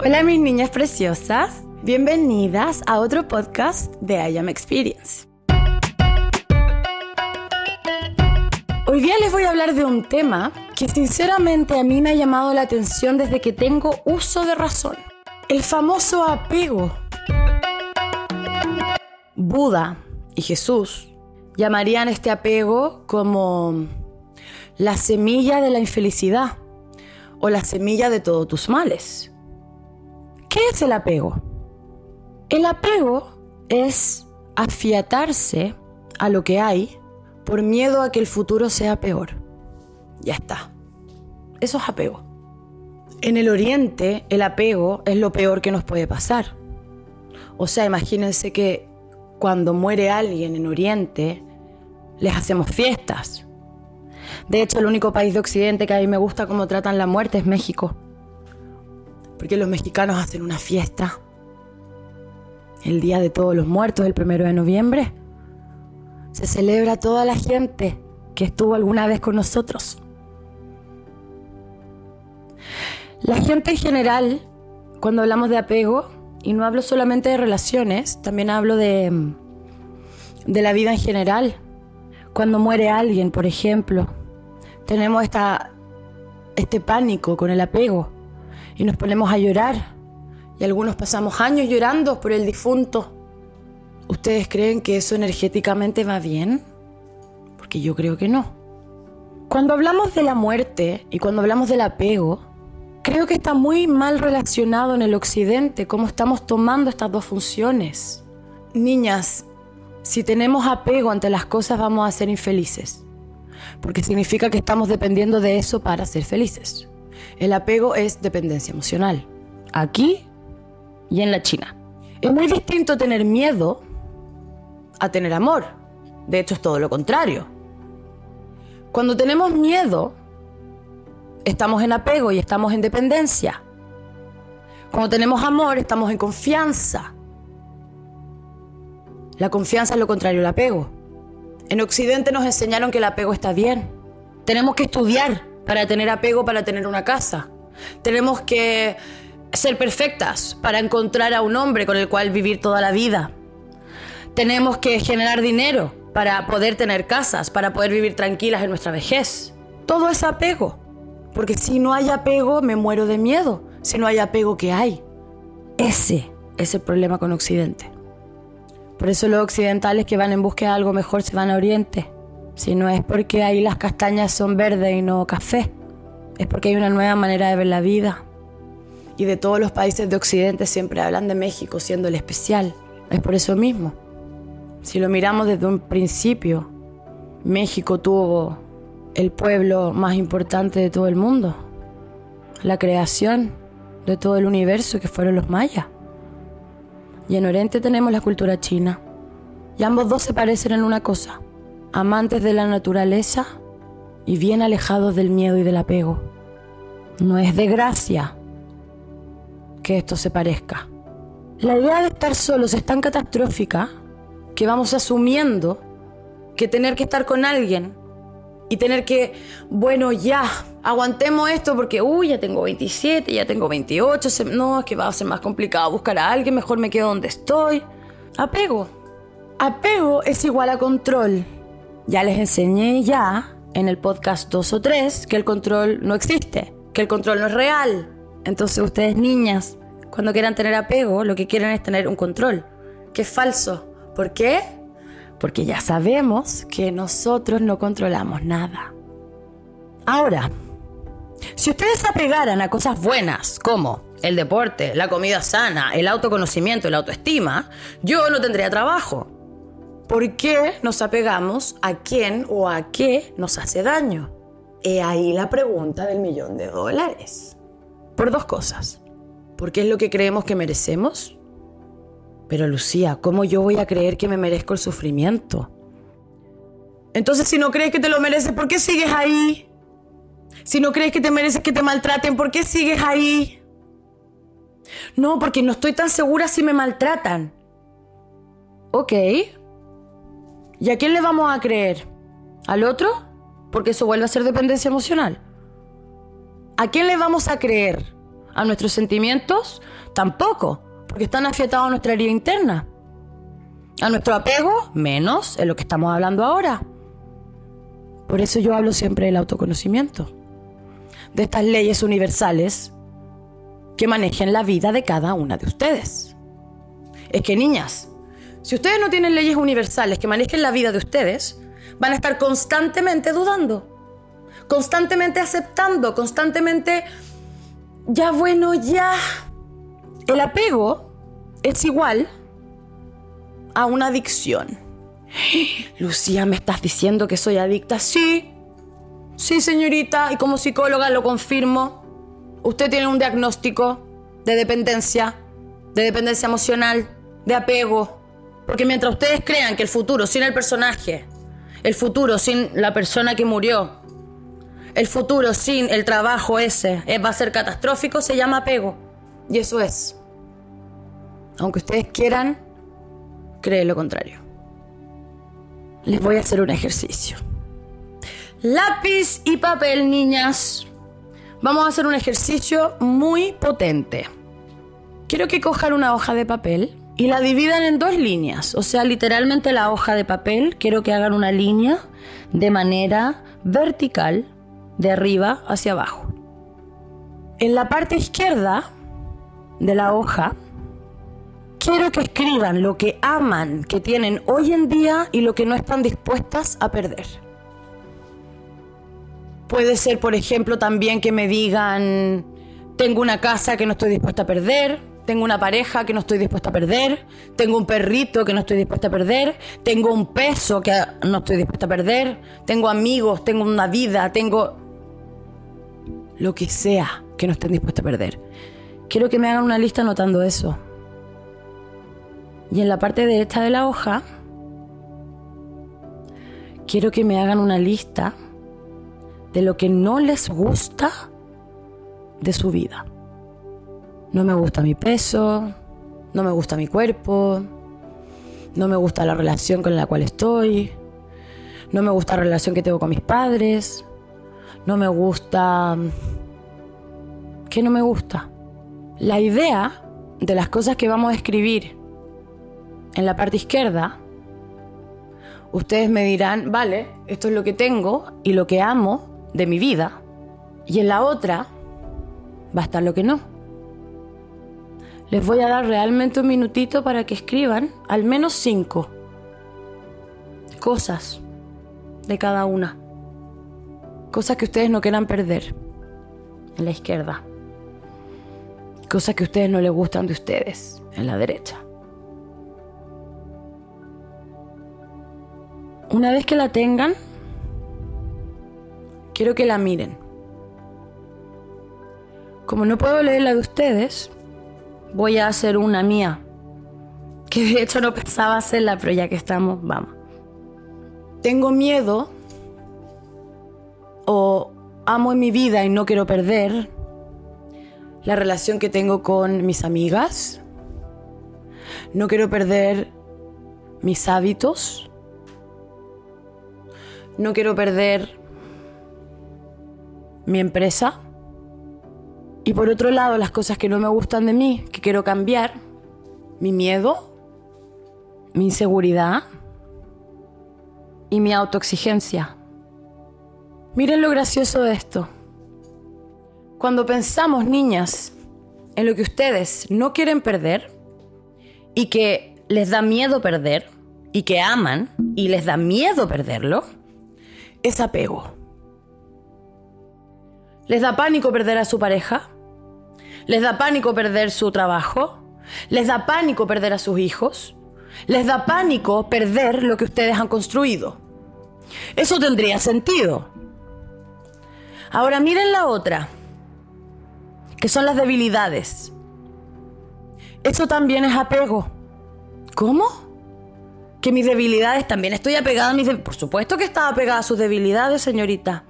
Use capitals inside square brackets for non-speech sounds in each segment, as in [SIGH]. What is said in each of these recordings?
Hola mis niñas preciosas, bienvenidas a otro podcast de I Am Experience. Hoy día les voy a hablar de un tema que sinceramente a mí me ha llamado la atención desde que tengo uso de razón. El famoso apego. Buda y Jesús llamarían este apego como la semilla de la infelicidad o la semilla de todos tus males. ¿Qué es el apego? El apego es afiatarse a lo que hay por miedo a que el futuro sea peor. Ya está. Eso es apego. En el oriente, el apego es lo peor que nos puede pasar. O sea, imagínense que cuando muere alguien en Oriente, les hacemos fiestas. De hecho, el único país de Occidente que a mí me gusta cómo tratan la muerte es México. Porque los mexicanos hacen una fiesta. El Día de Todos los Muertos, el primero de noviembre. Se celebra a toda la gente que estuvo alguna vez con nosotros. La gente en general, cuando hablamos de apego, y no hablo solamente de relaciones, también hablo de, de la vida en general. Cuando muere alguien, por ejemplo, tenemos esta, este pánico con el apego y nos ponemos a llorar. Y algunos pasamos años llorando por el difunto. ¿Ustedes creen que eso energéticamente va bien? Porque yo creo que no. Cuando hablamos de la muerte y cuando hablamos del apego, creo que está muy mal relacionado en el occidente cómo estamos tomando estas dos funciones. Niñas, si tenemos apego ante las cosas vamos a ser infelices, porque significa que estamos dependiendo de eso para ser felices. El apego es dependencia emocional, aquí y en la China. Es muy distinto tener miedo a tener amor. De hecho, es todo lo contrario. Cuando tenemos miedo, estamos en apego y estamos en dependencia. Cuando tenemos amor, estamos en confianza. La confianza es lo contrario al apego. En Occidente nos enseñaron que el apego está bien. Tenemos que estudiar para tener apego, para tener una casa. Tenemos que ser perfectas para encontrar a un hombre con el cual vivir toda la vida. Tenemos que generar dinero para poder tener casas, para poder vivir tranquilas en nuestra vejez. Todo es apego. Porque si no hay apego, me muero de miedo. Si no hay apego, ¿qué hay? Ese es el problema con Occidente. Por eso los occidentales que van en búsqueda de algo mejor se van a Oriente. Si no es porque ahí las castañas son verdes y no café. Es porque hay una nueva manera de ver la vida. Y de todos los países de Occidente siempre hablan de México siendo el especial. Es por eso mismo. Si lo miramos desde un principio, México tuvo el pueblo más importante de todo el mundo. La creación de todo el universo que fueron los mayas. Y en Oriente tenemos la cultura china. Y ambos dos se parecen en una cosa, amantes de la naturaleza y bien alejados del miedo y del apego. No es de gracia que esto se parezca. La idea de estar solos es tan catastrófica que vamos asumiendo que tener que estar con alguien y tener que, bueno, ya, aguantemos esto porque, uy, ya tengo 27, ya tengo 28, no, es que va a ser más complicado buscar a alguien, mejor me quedo donde estoy. Apego. Apego es igual a control. Ya les enseñé ya en el podcast 2 o 3 que el control no existe, que el control no es real. Entonces ustedes niñas, cuando quieran tener apego, lo que quieren es tener un control, que es falso. ¿Por qué? porque ya sabemos que nosotros no controlamos nada. Ahora, si ustedes apegaran a cosas buenas como el deporte, la comida sana, el autoconocimiento, la autoestima, yo no tendría trabajo. ¿Por qué nos apegamos a quién o a qué nos hace daño? He ahí la pregunta del millón de dólares. Por dos cosas. Porque es lo que creemos que merecemos pero Lucía, ¿cómo yo voy a creer que me merezco el sufrimiento? Entonces, si no crees que te lo mereces, ¿por qué sigues ahí? Si no crees que te mereces que te maltraten, ¿por qué sigues ahí? No, porque no estoy tan segura si me maltratan. Ok. ¿Y a quién le vamos a creer? ¿Al otro? Porque eso vuelve a ser dependencia emocional. ¿A quién le vamos a creer? a nuestros sentimientos, tampoco, porque están afiatados a nuestra herida interna. A nuestro apego, menos, en lo que estamos hablando ahora. Por eso yo hablo siempre del autoconocimiento, de estas leyes universales que manejen la vida de cada una de ustedes. Es que niñas, si ustedes no tienen leyes universales que manejen la vida de ustedes, van a estar constantemente dudando, constantemente aceptando, constantemente, ya bueno, ya. El apego es igual a una adicción. [GASPS] Lucía, ¿me estás diciendo que soy adicta? Sí. Sí, señorita, y como psicóloga lo confirmo. Usted tiene un diagnóstico de dependencia, de dependencia emocional, de apego. Porque mientras ustedes crean que el futuro sin el personaje, el futuro sin la persona que murió, el futuro sin el trabajo ese va a ser catastrófico, se llama apego. Y eso es. Aunque ustedes quieran creer lo contrario les voy a hacer un ejercicio. Lápiz y papel, niñas. Vamos a hacer un ejercicio muy potente. Quiero que cojan una hoja de papel y la dividan en dos líneas. O sea, literalmente la hoja de papel, quiero que hagan una línea de manera vertical, de arriba hacia abajo. En la parte izquierda de la hoja quiero que escriban lo que aman, que tienen hoy en día y lo que no están dispuestas a perder. Puede ser, por ejemplo, también que me digan, tengo una casa que no estoy dispuesta a perder, tengo una pareja que no estoy dispuesta a perder, tengo un perrito que no estoy dispuesta a perder, tengo un peso que no estoy dispuesta a perder, tengo amigos, tengo una vida, tengo lo que sea que no estén dispuesta a perder. Quiero que me hagan una lista anotando eso. Y en la parte derecha de la hoja, quiero que me hagan una lista de lo que no les gusta de su vida. No me gusta mi peso, no me gusta mi cuerpo, no me gusta la relación con la cual estoy, no me gusta la relación que tengo con mis padres, no me gusta... ¿Qué no me gusta? La idea de las cosas que vamos a escribir en la parte izquierda, ustedes me dirán, vale, esto es lo que tengo y lo que amo de mi vida. Y en la otra va a estar lo que no. Les voy a dar realmente un minutito para que escriban al menos cinco cosas de cada una. Cosas que ustedes no quieran perder en la izquierda. Cosas que ustedes no les gustan de ustedes en la derecha. Una vez que la tengan, quiero que la miren. Como no puedo leer la de ustedes, voy a hacer una mía. Que de hecho no pensaba hacerla, pero ya que estamos, vamos. Tengo miedo o amo en mi vida y no quiero perder la relación que tengo con mis amigas. No quiero perder mis hábitos no quiero perder mi empresa. Y por otro lado, las cosas que no me gustan de mí, que quiero cambiar, mi miedo, mi inseguridad y mi autoexigencia. Miren lo gracioso de esto. Cuando pensamos, niñas, en lo que ustedes no quieren perder y que les da miedo perder y que aman y les da miedo perderlo, es apego. ¿Les da pánico perder a su pareja? ¿Les da pánico perder su trabajo? ¿Les da pánico perder a sus hijos? ¿Les da pánico perder lo que ustedes han construido? Eso tendría sentido. Ahora miren la otra, que son las debilidades. Eso también es apego. ¿Cómo? que mis debilidades también estoy apegada a mis Por supuesto que estaba apegada a sus debilidades, señorita.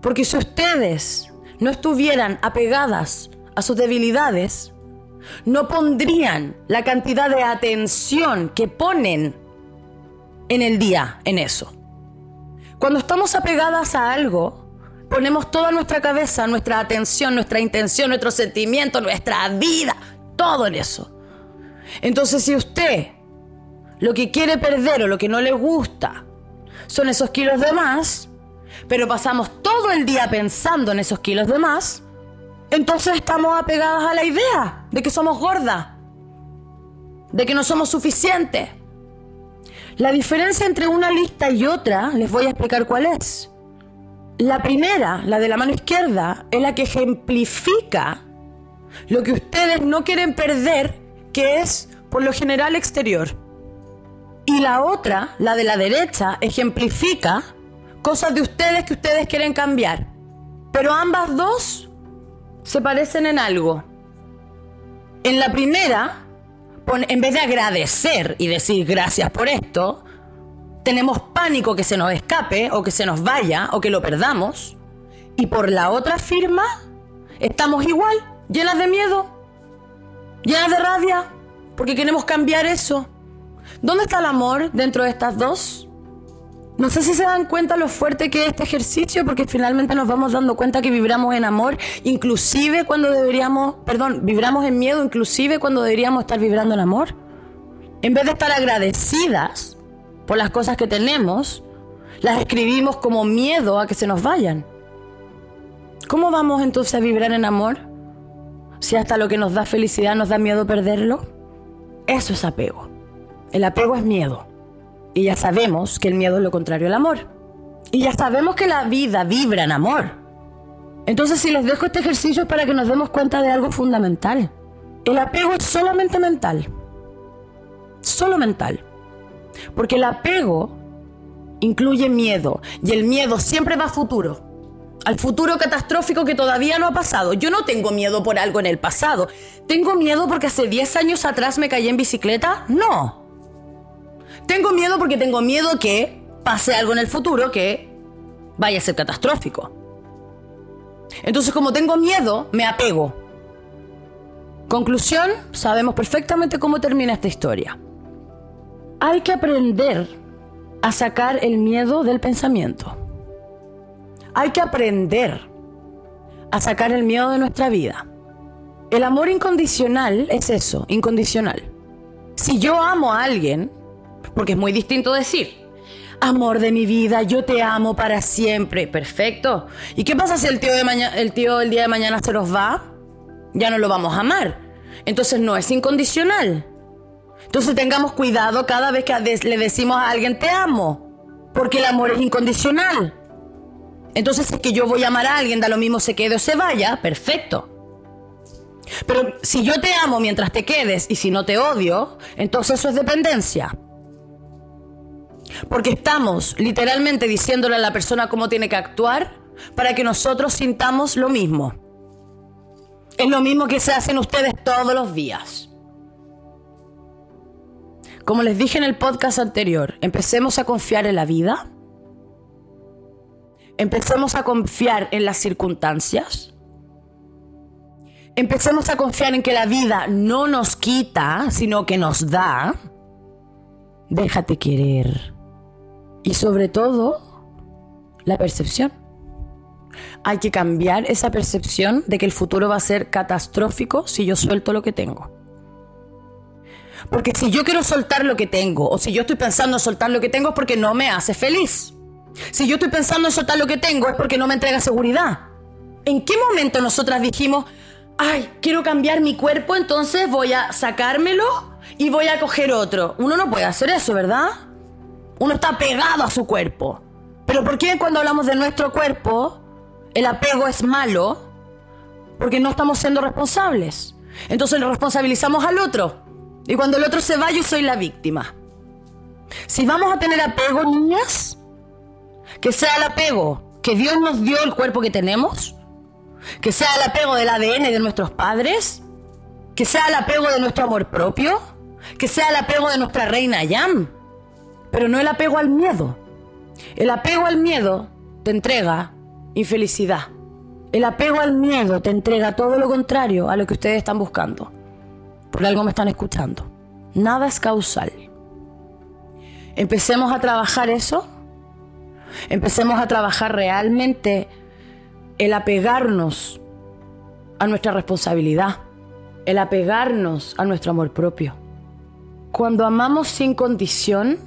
Porque si ustedes no estuvieran apegadas a sus debilidades, no pondrían la cantidad de atención que ponen en el día en eso. Cuando estamos apegadas a algo, ponemos toda nuestra cabeza, nuestra atención, nuestra intención, nuestro sentimiento, nuestra vida, todo en eso. Entonces, si usted lo que quiere perder o lo que no le gusta son esos kilos de más, pero pasamos todo el día pensando en esos kilos de más, entonces estamos apegadas a la idea de que somos gordas, de que no somos suficientes. La diferencia entre una lista y otra, les voy a explicar cuál es. La primera, la de la mano izquierda, es la que ejemplifica lo que ustedes no quieren perder, que es por lo general exterior. Y la otra, la de la derecha, ejemplifica cosas de ustedes que ustedes quieren cambiar. Pero ambas dos se parecen en algo. En la primera, en vez de agradecer y decir gracias por esto, tenemos pánico que se nos escape o que se nos vaya o que lo perdamos. Y por la otra firma, estamos igual, llenas de miedo, llenas de rabia, porque queremos cambiar eso. ¿Dónde está el amor dentro de estas dos? No sé si se dan cuenta lo fuerte que es este ejercicio, porque finalmente nos vamos dando cuenta que vibramos en amor, inclusive cuando deberíamos, perdón, vibramos en miedo, inclusive cuando deberíamos estar vibrando en amor. En vez de estar agradecidas por las cosas que tenemos, las escribimos como miedo a que se nos vayan. ¿Cómo vamos entonces a vibrar en amor? Si hasta lo que nos da felicidad nos da miedo perderlo. Eso es apego. El apego es miedo. Y ya sabemos que el miedo es lo contrario al amor. Y ya sabemos que la vida vibra en amor. Entonces, si les dejo este ejercicio es para que nos demos cuenta de algo fundamental. El apego es solamente mental. Solo mental. Porque el apego incluye miedo. Y el miedo siempre va a futuro. Al futuro catastrófico que todavía no ha pasado. Yo no tengo miedo por algo en el pasado. ¿Tengo miedo porque hace 10 años atrás me caí en bicicleta? No. Tengo miedo porque tengo miedo que pase algo en el futuro que vaya a ser catastrófico. Entonces, como tengo miedo, me apego. Conclusión, sabemos perfectamente cómo termina esta historia. Hay que aprender a sacar el miedo del pensamiento. Hay que aprender a sacar el miedo de nuestra vida. El amor incondicional es eso, incondicional. Si yo amo a alguien, porque es muy distinto decir, amor de mi vida, yo te amo para siempre. Perfecto. ¿Y qué pasa si el tío, el el día de mañana se nos va? Ya no lo vamos a amar. Entonces no es incondicional. Entonces tengamos cuidado cada vez que le decimos a alguien te amo. Porque el amor es incondicional. Entonces es que yo voy a amar a alguien, da lo mismo se quede o se vaya, perfecto. Pero si yo te amo mientras te quedes y si no te odio, entonces eso es dependencia. Porque estamos literalmente diciéndole a la persona cómo tiene que actuar para que nosotros sintamos lo mismo. Es lo mismo que se hacen ustedes todos los días. Como les dije en el podcast anterior, empecemos a confiar en la vida. Empecemos a confiar en las circunstancias. Empecemos a confiar en que la vida no nos quita, sino que nos da. Déjate querer. Y sobre todo, la percepción. Hay que cambiar esa percepción de que el futuro va a ser catastrófico si yo suelto lo que tengo. Porque si yo quiero soltar lo que tengo, o si yo estoy pensando en soltar lo que tengo es porque no me hace feliz. Si yo estoy pensando en soltar lo que tengo es porque no me entrega seguridad. ¿En qué momento nosotras dijimos, ay, quiero cambiar mi cuerpo, entonces voy a sacármelo y voy a coger otro? Uno no puede hacer eso, ¿verdad? Uno está pegado a su cuerpo. Pero ¿por qué cuando hablamos de nuestro cuerpo el apego es malo? Porque no estamos siendo responsables. Entonces lo responsabilizamos al otro. Y cuando el otro se va, yo soy la víctima. Si vamos a tener apego, niñas, que sea el apego que Dios nos dio el cuerpo que tenemos, que sea el apego del ADN de nuestros padres, que sea el apego de nuestro amor propio, que sea el apego de nuestra reina Yam pero no el apego al miedo. El apego al miedo te entrega infelicidad. El apego al miedo te entrega todo lo contrario a lo que ustedes están buscando. Por algo me están escuchando. Nada es causal. Empecemos a trabajar eso. Empecemos a trabajar realmente el apegarnos a nuestra responsabilidad, el apegarnos a nuestro amor propio. Cuando amamos sin condición,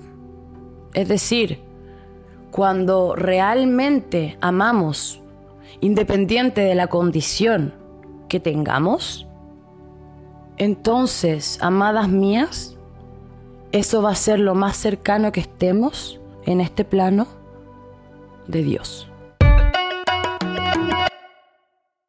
es decir, cuando realmente amamos independiente de la condición que tengamos, entonces, amadas mías, eso va a ser lo más cercano que estemos en este plano de Dios.